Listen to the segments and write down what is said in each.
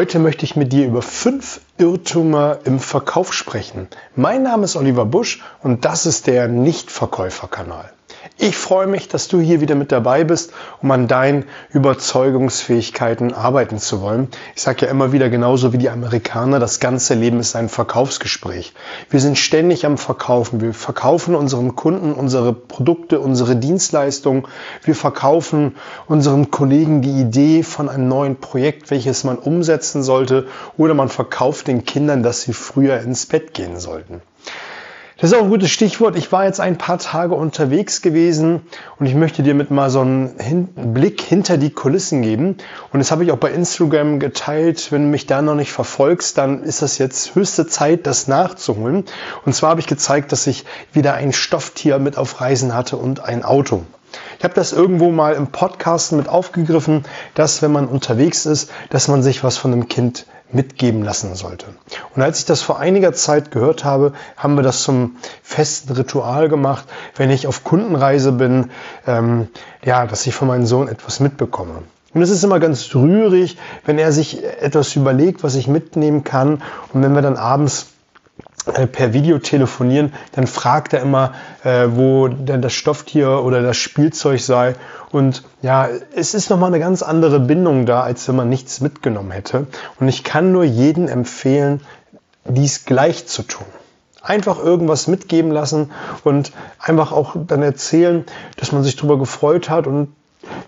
Heute möchte ich mit dir über fünf Irrtümer im Verkauf sprechen. Mein Name ist Oliver Busch und das ist der Nichtverkäuferkanal. Ich freue mich, dass du hier wieder mit dabei bist, um an deinen Überzeugungsfähigkeiten arbeiten zu wollen. Ich sage ja immer wieder genauso wie die Amerikaner, das ganze Leben ist ein Verkaufsgespräch. Wir sind ständig am Verkaufen. Wir verkaufen unseren Kunden unsere Produkte, unsere Dienstleistungen. Wir verkaufen unseren Kollegen die Idee von einem neuen Projekt, welches man umsetzen sollte. Oder man verkauft den Kindern, dass sie früher ins Bett gehen sollten. Das ist auch ein gutes Stichwort. Ich war jetzt ein paar Tage unterwegs gewesen und ich möchte dir mit mal so einen Blick hinter die Kulissen geben. Und das habe ich auch bei Instagram geteilt. Wenn du mich da noch nicht verfolgst, dann ist das jetzt höchste Zeit, das nachzuholen. Und zwar habe ich gezeigt, dass ich wieder ein Stofftier mit auf Reisen hatte und ein Auto. Ich habe das irgendwo mal im Podcast mit aufgegriffen, dass wenn man unterwegs ist, dass man sich was von einem Kind mitgeben lassen sollte. Und als ich das vor einiger Zeit gehört habe, haben wir das zum festen Ritual gemacht, wenn ich auf Kundenreise bin, ähm, ja, dass ich von meinem Sohn etwas mitbekomme. Und es ist immer ganz rührig, wenn er sich etwas überlegt, was ich mitnehmen kann. Und wenn wir dann abends per Video telefonieren, dann fragt er immer, äh, wo denn das Stofftier oder das Spielzeug sei. Und ja, es ist nochmal eine ganz andere Bindung da, als wenn man nichts mitgenommen hätte. Und ich kann nur jedem empfehlen, dies gleich zu tun. Einfach irgendwas mitgeben lassen und einfach auch dann erzählen, dass man sich darüber gefreut hat und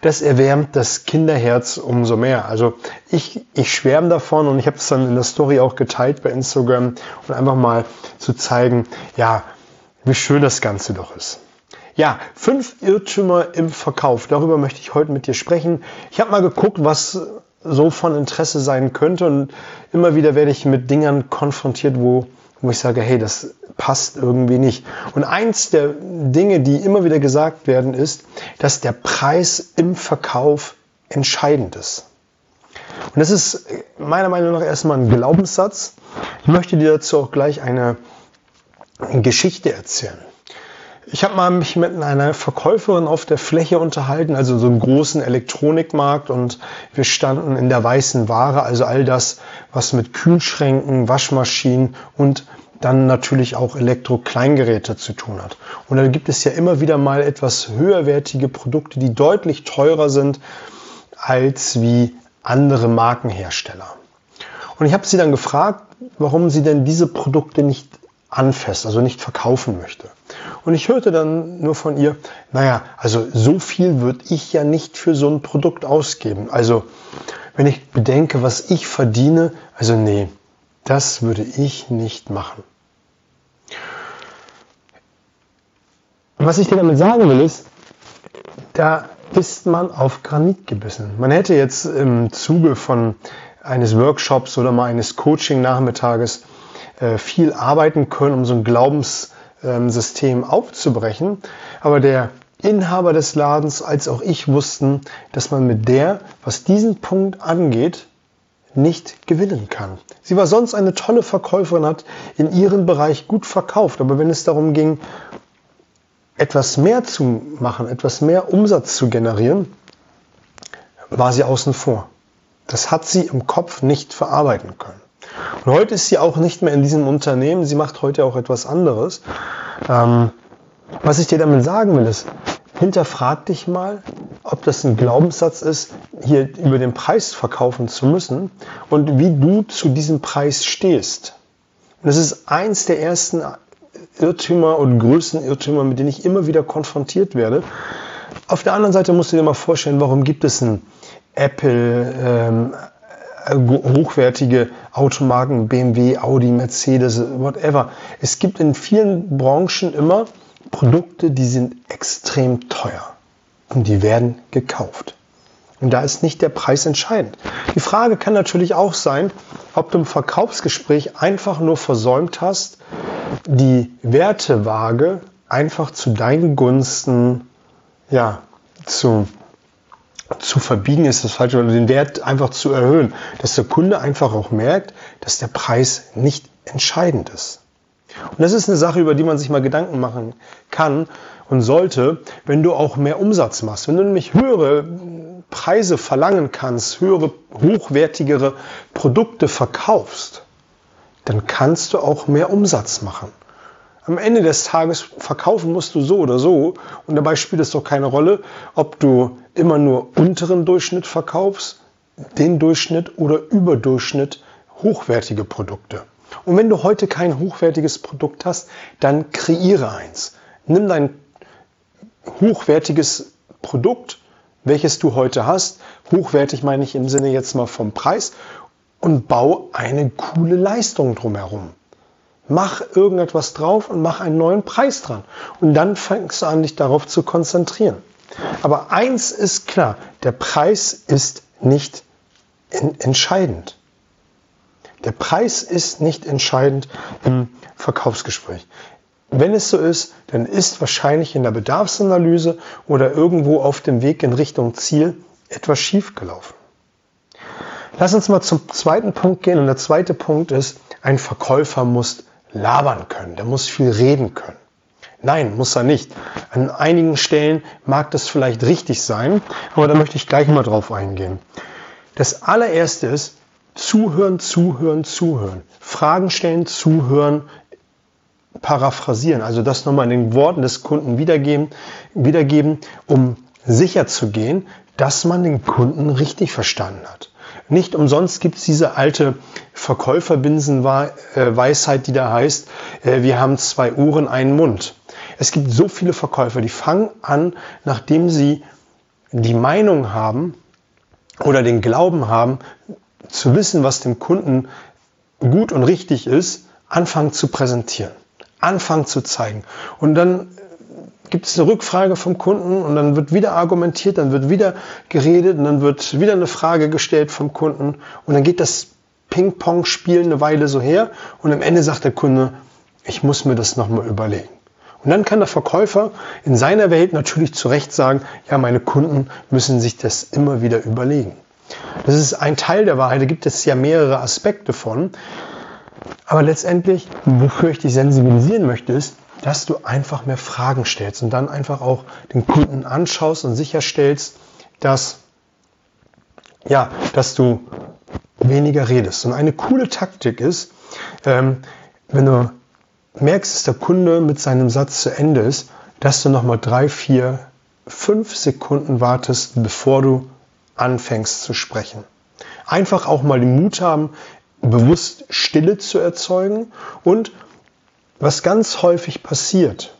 das erwärmt das Kinderherz umso mehr. Also ich, ich schwärme davon und ich habe es dann in der Story auch geteilt bei Instagram und einfach mal zu zeigen, ja, wie schön das Ganze doch ist. Ja, fünf Irrtümer im Verkauf. Darüber möchte ich heute mit dir sprechen. Ich habe mal geguckt, was so von Interesse sein könnte und immer wieder werde ich mit Dingern konfrontiert, wo wo ich sage, hey, das passt irgendwie nicht. Und eins der Dinge, die immer wieder gesagt werden, ist, dass der Preis im Verkauf entscheidend ist. Und das ist meiner Meinung nach erstmal ein Glaubenssatz. Ich möchte dir dazu auch gleich eine Geschichte erzählen. Ich habe mal mich mit einer Verkäuferin auf der Fläche unterhalten, also so einem großen Elektronikmarkt und wir standen in der weißen Ware, also all das, was mit Kühlschränken, Waschmaschinen und dann natürlich auch Elektro-Kleingeräte zu tun hat. Und da gibt es ja immer wieder mal etwas höherwertige Produkte, die deutlich teurer sind als wie andere Markenhersteller. Und ich habe sie dann gefragt, warum sie denn diese Produkte nicht anfasst, also nicht verkaufen möchte. Und ich hörte dann nur von ihr, naja, also so viel würde ich ja nicht für so ein Produkt ausgeben. Also wenn ich bedenke, was ich verdiene, also nee, das würde ich nicht machen. was ich dir damit sagen will, ist, da ist man auf Granit gebissen. Man hätte jetzt im Zuge von eines Workshops oder mal eines Coaching-Nachmittages äh, viel arbeiten können, um so ein Glaubenssystem aufzubrechen. Aber der Inhaber des Ladens als auch ich wussten, dass man mit der, was diesen Punkt angeht, nicht gewinnen kann. Sie war sonst eine tolle Verkäuferin, hat in ihrem Bereich gut verkauft, aber wenn es darum ging, etwas mehr zu machen, etwas mehr Umsatz zu generieren, war sie außen vor. Das hat sie im Kopf nicht verarbeiten können. Und heute ist sie auch nicht mehr in diesem Unternehmen, sie macht heute auch etwas anderes. Ähm, was ich dir damit sagen will, ist, hinterfrag dich mal, ob das ein Glaubenssatz ist, hier über den Preis verkaufen zu müssen und wie du zu diesem Preis stehst. Und das ist eins der ersten Irrtümer und größten Irrtümer, mit denen ich immer wieder konfrontiert werde. Auf der anderen Seite musst du dir mal vorstellen, warum gibt es ein Apple, ähm, hochwertige Automarken, BMW, Audi, Mercedes, whatever. Es gibt in vielen Branchen immer Produkte, die sind extrem teuer und die werden gekauft. Und da ist nicht der Preis entscheidend. Die Frage kann natürlich auch sein, ob du im Verkaufsgespräch einfach nur versäumt hast, die Wertewaage einfach zu deinen Gunsten ja, zu, zu verbiegen ist das falsche, oder den Wert einfach zu erhöhen, dass der Kunde einfach auch merkt, dass der Preis nicht entscheidend ist. Und das ist eine Sache, über die man sich mal Gedanken machen kann und sollte, wenn du auch mehr Umsatz machst. Wenn du nämlich höhere Preise verlangen kannst, höhere, hochwertigere Produkte verkaufst, dann kannst du auch mehr Umsatz machen. Am Ende des Tages verkaufen musst du so oder so und dabei spielt es doch keine Rolle, ob du immer nur unteren Durchschnitt verkaufst, den Durchschnitt oder Überdurchschnitt hochwertige Produkte. Und wenn du heute kein hochwertiges Produkt hast, dann kreiere eins. Nimm dein hochwertiges Produkt, welches du heute hast, hochwertig meine ich im Sinne jetzt mal vom Preis, und bau eine coole Leistung drumherum. Mach irgendetwas drauf und mach einen neuen Preis dran. Und dann fängst du an, dich darauf zu konzentrieren. Aber eins ist klar, der Preis ist nicht entscheidend. Der Preis ist nicht entscheidend im Verkaufsgespräch. Wenn es so ist, dann ist wahrscheinlich in der Bedarfsanalyse oder irgendwo auf dem Weg in Richtung Ziel etwas schiefgelaufen. Lass uns mal zum zweiten Punkt gehen. Und der zweite Punkt ist, ein Verkäufer muss labern können. Der muss viel reden können. Nein, muss er nicht. An einigen Stellen mag das vielleicht richtig sein, aber da möchte ich gleich mal drauf eingehen. Das allererste ist, zuhören, zuhören, zuhören. Fragen stellen, zuhören, paraphrasieren. Also das nochmal in den Worten des Kunden wiedergeben, wiedergeben um sicher zu gehen, dass man den Kunden richtig verstanden hat. Nicht umsonst gibt es diese alte Verkäuferbinsenweisheit, die da heißt, äh, wir haben zwei Ohren, einen Mund. Es gibt so viele Verkäufer, die fangen an, nachdem sie die Meinung haben, oder den Glauben haben, zu wissen, was dem Kunden gut und richtig ist, anfangen zu präsentieren, anfangen zu zeigen. Und dann gibt es eine Rückfrage vom Kunden und dann wird wieder argumentiert, dann wird wieder geredet und dann wird wieder eine Frage gestellt vom Kunden und dann geht das Ping-Pong-Spiel eine Weile so her und am Ende sagt der Kunde, ich muss mir das nochmal überlegen. Und dann kann der Verkäufer in seiner Welt natürlich zu Recht sagen, ja, meine Kunden müssen sich das immer wieder überlegen. Das ist ein Teil der Wahrheit, da gibt es ja mehrere Aspekte von. Aber letztendlich, wofür ich dich sensibilisieren möchte, ist, dass du einfach mehr Fragen stellst und dann einfach auch den Kunden anschaust und sicherstellst, dass, ja, dass du weniger redest. Und eine coole Taktik ist, ähm, wenn du merkst, dass der Kunde mit seinem Satz zu Ende ist, dass du nochmal drei, vier, fünf Sekunden wartest, bevor du anfängst zu sprechen. Einfach auch mal den Mut haben, bewusst Stille zu erzeugen und was ganz häufig passiert,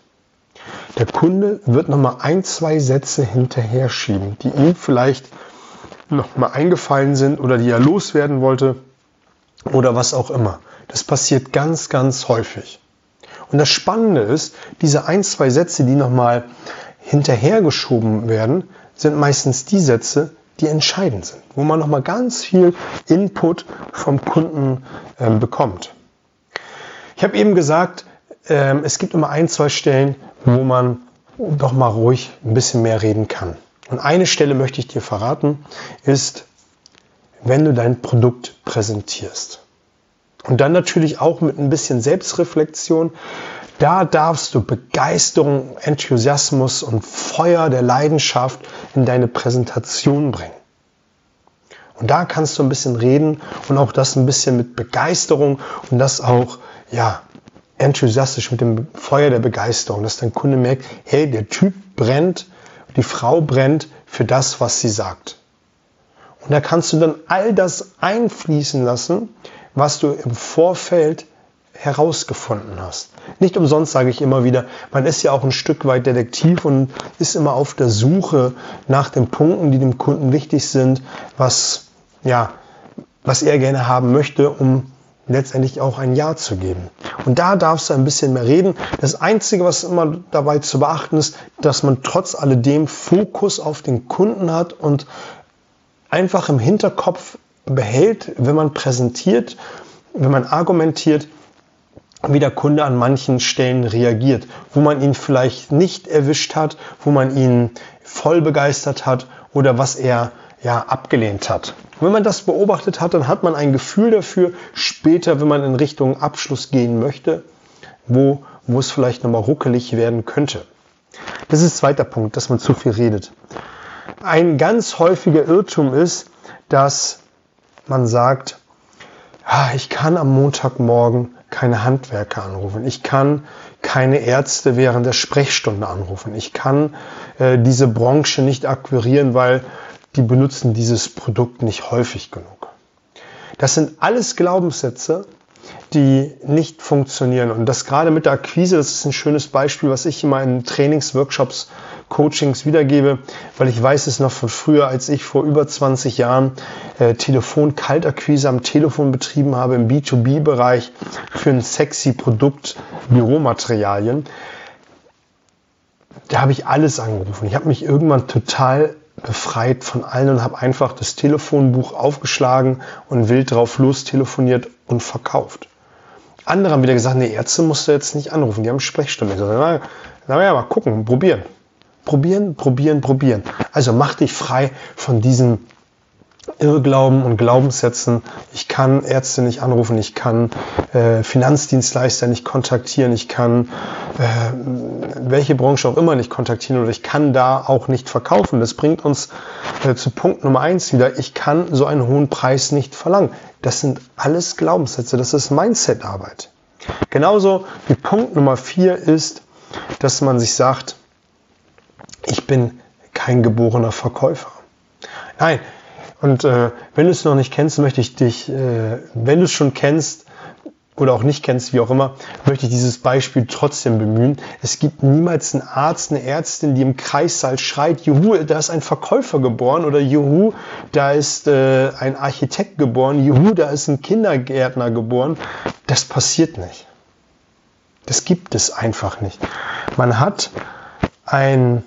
der Kunde wird nochmal ein, zwei Sätze hinterher schieben, die ihm vielleicht nochmal eingefallen sind oder die er loswerden wollte oder was auch immer. Das passiert ganz, ganz häufig. Und das Spannende ist, diese ein, zwei Sätze, die nochmal hinterhergeschoben werden, sind meistens die Sätze, die entscheidend sind, wo man nochmal ganz viel Input vom Kunden ähm, bekommt. Ich habe eben gesagt, ähm, es gibt immer ein, zwei Stellen, wo man doch mal ruhig ein bisschen mehr reden kann. Und eine Stelle möchte ich dir verraten, ist, wenn du dein Produkt präsentierst. Und dann natürlich auch mit ein bisschen Selbstreflexion. Da darfst du Begeisterung, Enthusiasmus und Feuer der Leidenschaft in deine Präsentation bringen. Und da kannst du ein bisschen reden und auch das ein bisschen mit Begeisterung und das auch, ja, enthusiastisch mit dem Feuer der Begeisterung, dass dein Kunde merkt, hey, der Typ brennt, die Frau brennt für das, was sie sagt. Und da kannst du dann all das einfließen lassen, was du im Vorfeld herausgefunden hast. Nicht umsonst sage ich immer wieder, man ist ja auch ein Stück weit Detektiv und ist immer auf der Suche nach den Punkten, die dem Kunden wichtig sind, was, ja, was er gerne haben möchte, um letztendlich auch ein Ja zu geben. Und da darfst du ein bisschen mehr reden. Das Einzige, was immer dabei zu beachten ist, dass man trotz alledem Fokus auf den Kunden hat und einfach im Hinterkopf behält, wenn man präsentiert, wenn man argumentiert, wie der Kunde an manchen Stellen reagiert, wo man ihn vielleicht nicht erwischt hat, wo man ihn voll begeistert hat oder was er ja abgelehnt hat. Und wenn man das beobachtet hat, dann hat man ein Gefühl dafür, später, wenn man in Richtung Abschluss gehen möchte, wo, wo es vielleicht nochmal ruckelig werden könnte. Das ist zweiter Punkt, dass man zu viel redet. ein ganz häufiger Irrtum ist, dass man sagt, ah, ich kann am Montagmorgen keine Handwerker anrufen. Ich kann keine Ärzte während der Sprechstunde anrufen. Ich kann äh, diese Branche nicht akquirieren, weil die benutzen dieses Produkt nicht häufig genug. Das sind alles Glaubenssätze, die nicht funktionieren. Und das gerade mit der Akquise, das ist ein schönes Beispiel, was ich immer in Trainings, Workshops, Coachings wiedergebe, weil ich weiß es noch von früher, als ich vor über 20 Jahren äh, Telefon-Kaltakquise am Telefon betrieben habe im B2B-Bereich für ein sexy Produkt Büromaterialien. Da habe ich alles angerufen. Ich habe mich irgendwann total befreit von allen und habe einfach das Telefonbuch aufgeschlagen und wild drauf los telefoniert und verkauft. Andere haben wieder gesagt, nee, Ärzte musst du jetzt nicht anrufen, die haben Sprechstunde. Ich sage, na, na ja, mal gucken, probieren. Probieren, probieren, probieren. Also mach dich frei von diesen Irrglauben und Glaubenssätzen. Ich kann Ärzte nicht anrufen, ich kann äh, Finanzdienstleister nicht kontaktieren, ich kann äh, welche Branche auch immer nicht kontaktieren oder ich kann da auch nicht verkaufen. Das bringt uns äh, zu Punkt Nummer eins wieder. Ich kann so einen hohen Preis nicht verlangen. Das sind alles Glaubenssätze, das ist Mindset-Arbeit. Genauso wie Punkt Nummer vier ist, dass man sich sagt, ich bin kein geborener Verkäufer. Nein, und äh, wenn du es noch nicht kennst, möchte ich dich, äh, wenn du es schon kennst oder auch nicht kennst, wie auch immer, möchte ich dieses Beispiel trotzdem bemühen. Es gibt niemals einen Arzt, eine Ärztin, die im Kreissaal schreit, Juhu, da ist ein Verkäufer geboren oder Juhu, da ist äh, ein Architekt geboren, Juhu, da ist ein Kindergärtner geboren. Das passiert nicht. Das gibt es einfach nicht. Man hat ein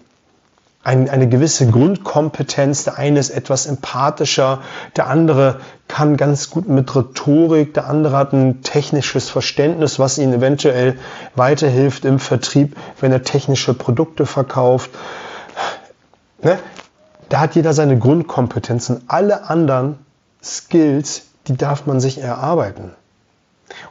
ein, eine gewisse Grundkompetenz. Der eine ist etwas empathischer, der andere kann ganz gut mit Rhetorik, der andere hat ein technisches Verständnis, was ihm eventuell weiterhilft im Vertrieb, wenn er technische Produkte verkauft. Ne? Da hat jeder seine Grundkompetenzen. Alle anderen Skills, die darf man sich erarbeiten.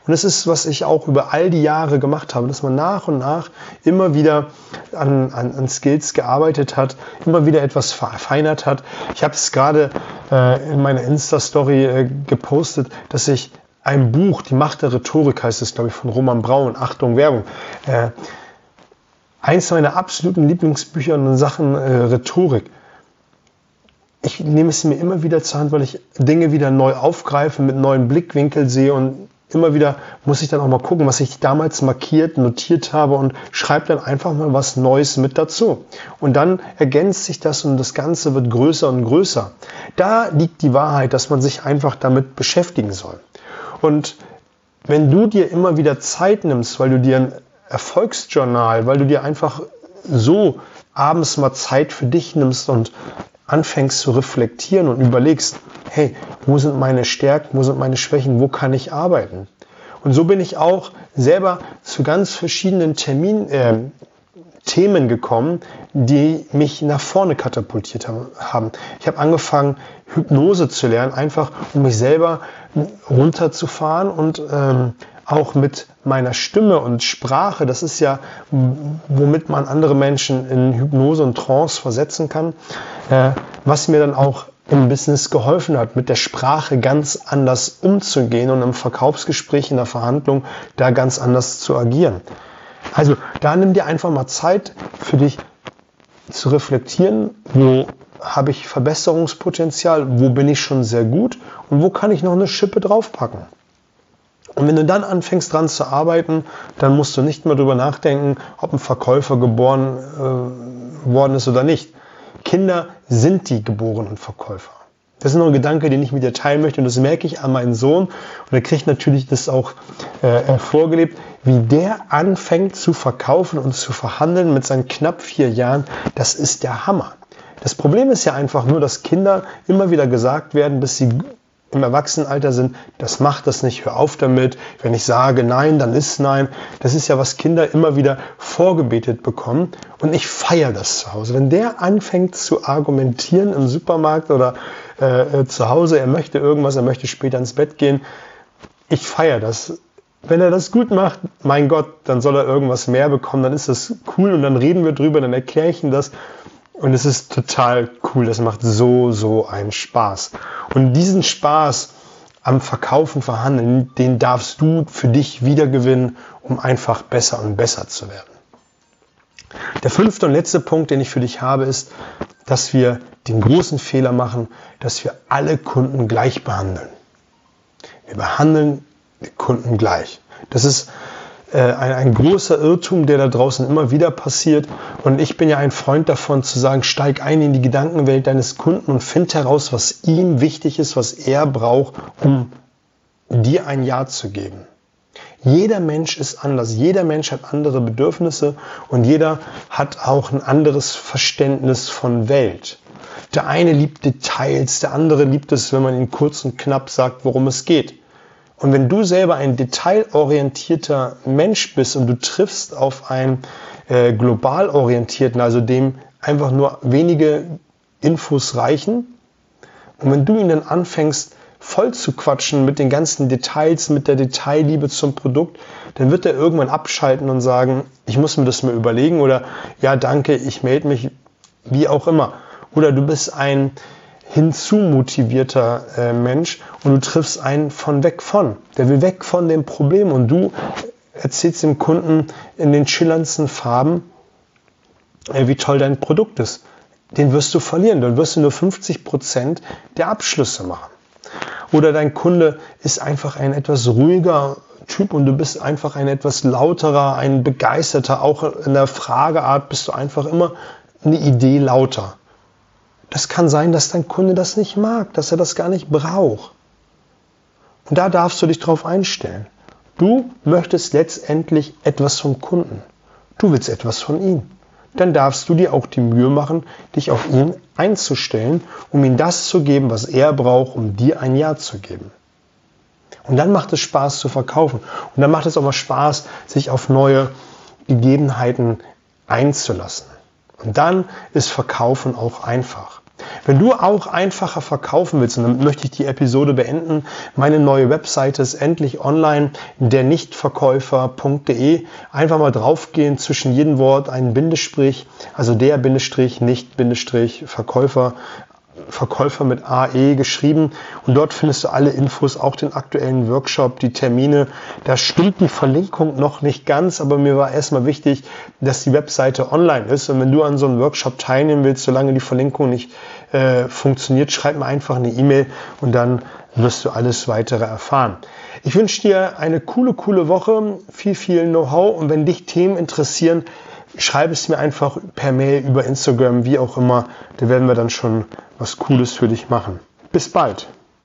Und das ist, was ich auch über all die Jahre gemacht habe, dass man nach und nach immer wieder an, an, an Skills gearbeitet hat, immer wieder etwas verfeinert hat. Ich habe es gerade äh, in meiner Insta-Story äh, gepostet, dass ich ein Buch, Die Macht der Rhetorik heißt es, glaube ich, von Roman Braun, Achtung, Werbung, äh, eins meiner absoluten Lieblingsbücher in Sachen äh, Rhetorik. Ich nehme es mir immer wieder zur Hand, weil ich Dinge wieder neu aufgreife, mit neuen Blickwinkeln sehe und immer wieder muss ich dann auch mal gucken, was ich damals markiert, notiert habe und schreibe dann einfach mal was Neues mit dazu. Und dann ergänzt sich das und das Ganze wird größer und größer. Da liegt die Wahrheit, dass man sich einfach damit beschäftigen soll. Und wenn du dir immer wieder Zeit nimmst, weil du dir ein Erfolgsjournal, weil du dir einfach so abends mal Zeit für dich nimmst und anfängst zu reflektieren und überlegst, hey, wo sind meine Stärken, wo sind meine Schwächen, wo kann ich arbeiten? Und so bin ich auch selber zu ganz verschiedenen Termin, äh, Themen gekommen, die mich nach vorne katapultiert haben. Ich habe angefangen, Hypnose zu lernen, einfach um mich selber runterzufahren und ähm, auch mit meiner Stimme und Sprache, das ist ja, womit man andere Menschen in Hypnose und Trance versetzen kann, äh, was mir dann auch im Business geholfen hat, mit der Sprache ganz anders umzugehen und im Verkaufsgespräch, in der Verhandlung da ganz anders zu agieren. Also da nimm dir einfach mal Zeit für dich zu reflektieren, wo habe ich Verbesserungspotenzial, wo bin ich schon sehr gut und wo kann ich noch eine Schippe draufpacken. Und wenn du dann anfängst dran zu arbeiten, dann musst du nicht mehr darüber nachdenken, ob ein Verkäufer geboren äh, worden ist oder nicht. Kinder sind die geborenen Verkäufer. Das ist noch ein Gedanke, den ich mit dir teilen möchte und das merke ich an meinen Sohn und er kriegt natürlich das auch äh, vorgelebt, wie der anfängt zu verkaufen und zu verhandeln mit seinen knapp vier Jahren. Das ist der Hammer. Das Problem ist ja einfach nur, dass Kinder immer wieder gesagt werden, dass sie im Erwachsenenalter sind, das macht das nicht, hör auf damit. Wenn ich sage Nein, dann ist Nein. Das ist ja, was Kinder immer wieder vorgebetet bekommen. Und ich feiere das zu Hause. Wenn der anfängt zu argumentieren im Supermarkt oder äh, äh, zu Hause, er möchte irgendwas, er möchte später ins Bett gehen, ich feiere das. Wenn er das gut macht, mein Gott, dann soll er irgendwas mehr bekommen, dann ist das cool und dann reden wir drüber, dann erkläre ich ihm das. Und es ist total cool. Das macht so, so einen Spaß. Und diesen Spaß am Verkaufen, Verhandeln, den darfst du für dich wiedergewinnen, um einfach besser und besser zu werden. Der fünfte und letzte Punkt, den ich für dich habe, ist, dass wir den großen Fehler machen, dass wir alle Kunden gleich behandeln. Wir behandeln die Kunden gleich. Das ist äh, ein, ein großer Irrtum, der da draußen immer wieder passiert. Und ich bin ja ein Freund davon zu sagen, steig ein in die Gedankenwelt deines Kunden und find heraus, was ihm wichtig ist, was er braucht, um dir ein Ja zu geben. Jeder Mensch ist anders, jeder Mensch hat andere Bedürfnisse und jeder hat auch ein anderes Verständnis von Welt. Der eine liebt Details, der andere liebt es, wenn man ihn kurz und knapp sagt, worum es geht. Und wenn du selber ein detailorientierter Mensch bist und du triffst auf einen äh, global orientierten, also dem einfach nur wenige Infos reichen, und wenn du ihn dann anfängst, voll zu quatschen mit den ganzen Details, mit der Detailliebe zum Produkt, dann wird er irgendwann abschalten und sagen, ich muss mir das mal überlegen oder ja, danke, ich melde mich, wie auch immer. Oder du bist ein hinzumotivierter äh, Mensch und du triffst einen von weg von. Der will weg von dem Problem und du erzählst dem Kunden in den schillerndsten Farben, äh, wie toll dein Produkt ist. Den wirst du verlieren. Dann wirst du nur 50 Prozent der Abschlüsse machen. Oder dein Kunde ist einfach ein etwas ruhiger Typ und du bist einfach ein etwas lauterer, ein begeisterter. Auch in der Frageart bist du einfach immer eine Idee lauter. Das kann sein, dass dein Kunde das nicht mag, dass er das gar nicht braucht. Und da darfst du dich drauf einstellen. Du möchtest letztendlich etwas vom Kunden. Du willst etwas von ihm dann darfst du dir auch die Mühe machen, dich auf ihn einzustellen, um ihm das zu geben, was er braucht, um dir ein Ja zu geben. Und dann macht es Spaß zu verkaufen. Und dann macht es auch mal Spaß, sich auf neue Gegebenheiten einzulassen. Und dann ist Verkaufen auch einfach. Wenn du auch einfacher verkaufen willst, und dann möchte ich die Episode beenden, meine neue Webseite ist endlich online, der Nichtverkäufer.de. Einfach mal draufgehen, zwischen jedem Wort ein Bindestrich, also der Bindestrich, nicht Bindestrich, Verkäufer, Verkäufer mit AE geschrieben und dort findest du alle Infos, auch den aktuellen Workshop, die Termine. Da stimmt die Verlinkung noch nicht ganz, aber mir war erstmal wichtig, dass die Webseite online ist und wenn du an so einem Workshop teilnehmen willst, solange die Verlinkung nicht äh, funktioniert, schreib mir einfach eine E-Mail und dann wirst du alles weitere erfahren. Ich wünsche dir eine coole, coole Woche, viel, viel Know-how und wenn dich Themen interessieren, schreib es mir einfach per Mail, über Instagram, wie auch immer. Da werden wir dann schon was Cooles für dich machen. Bis bald.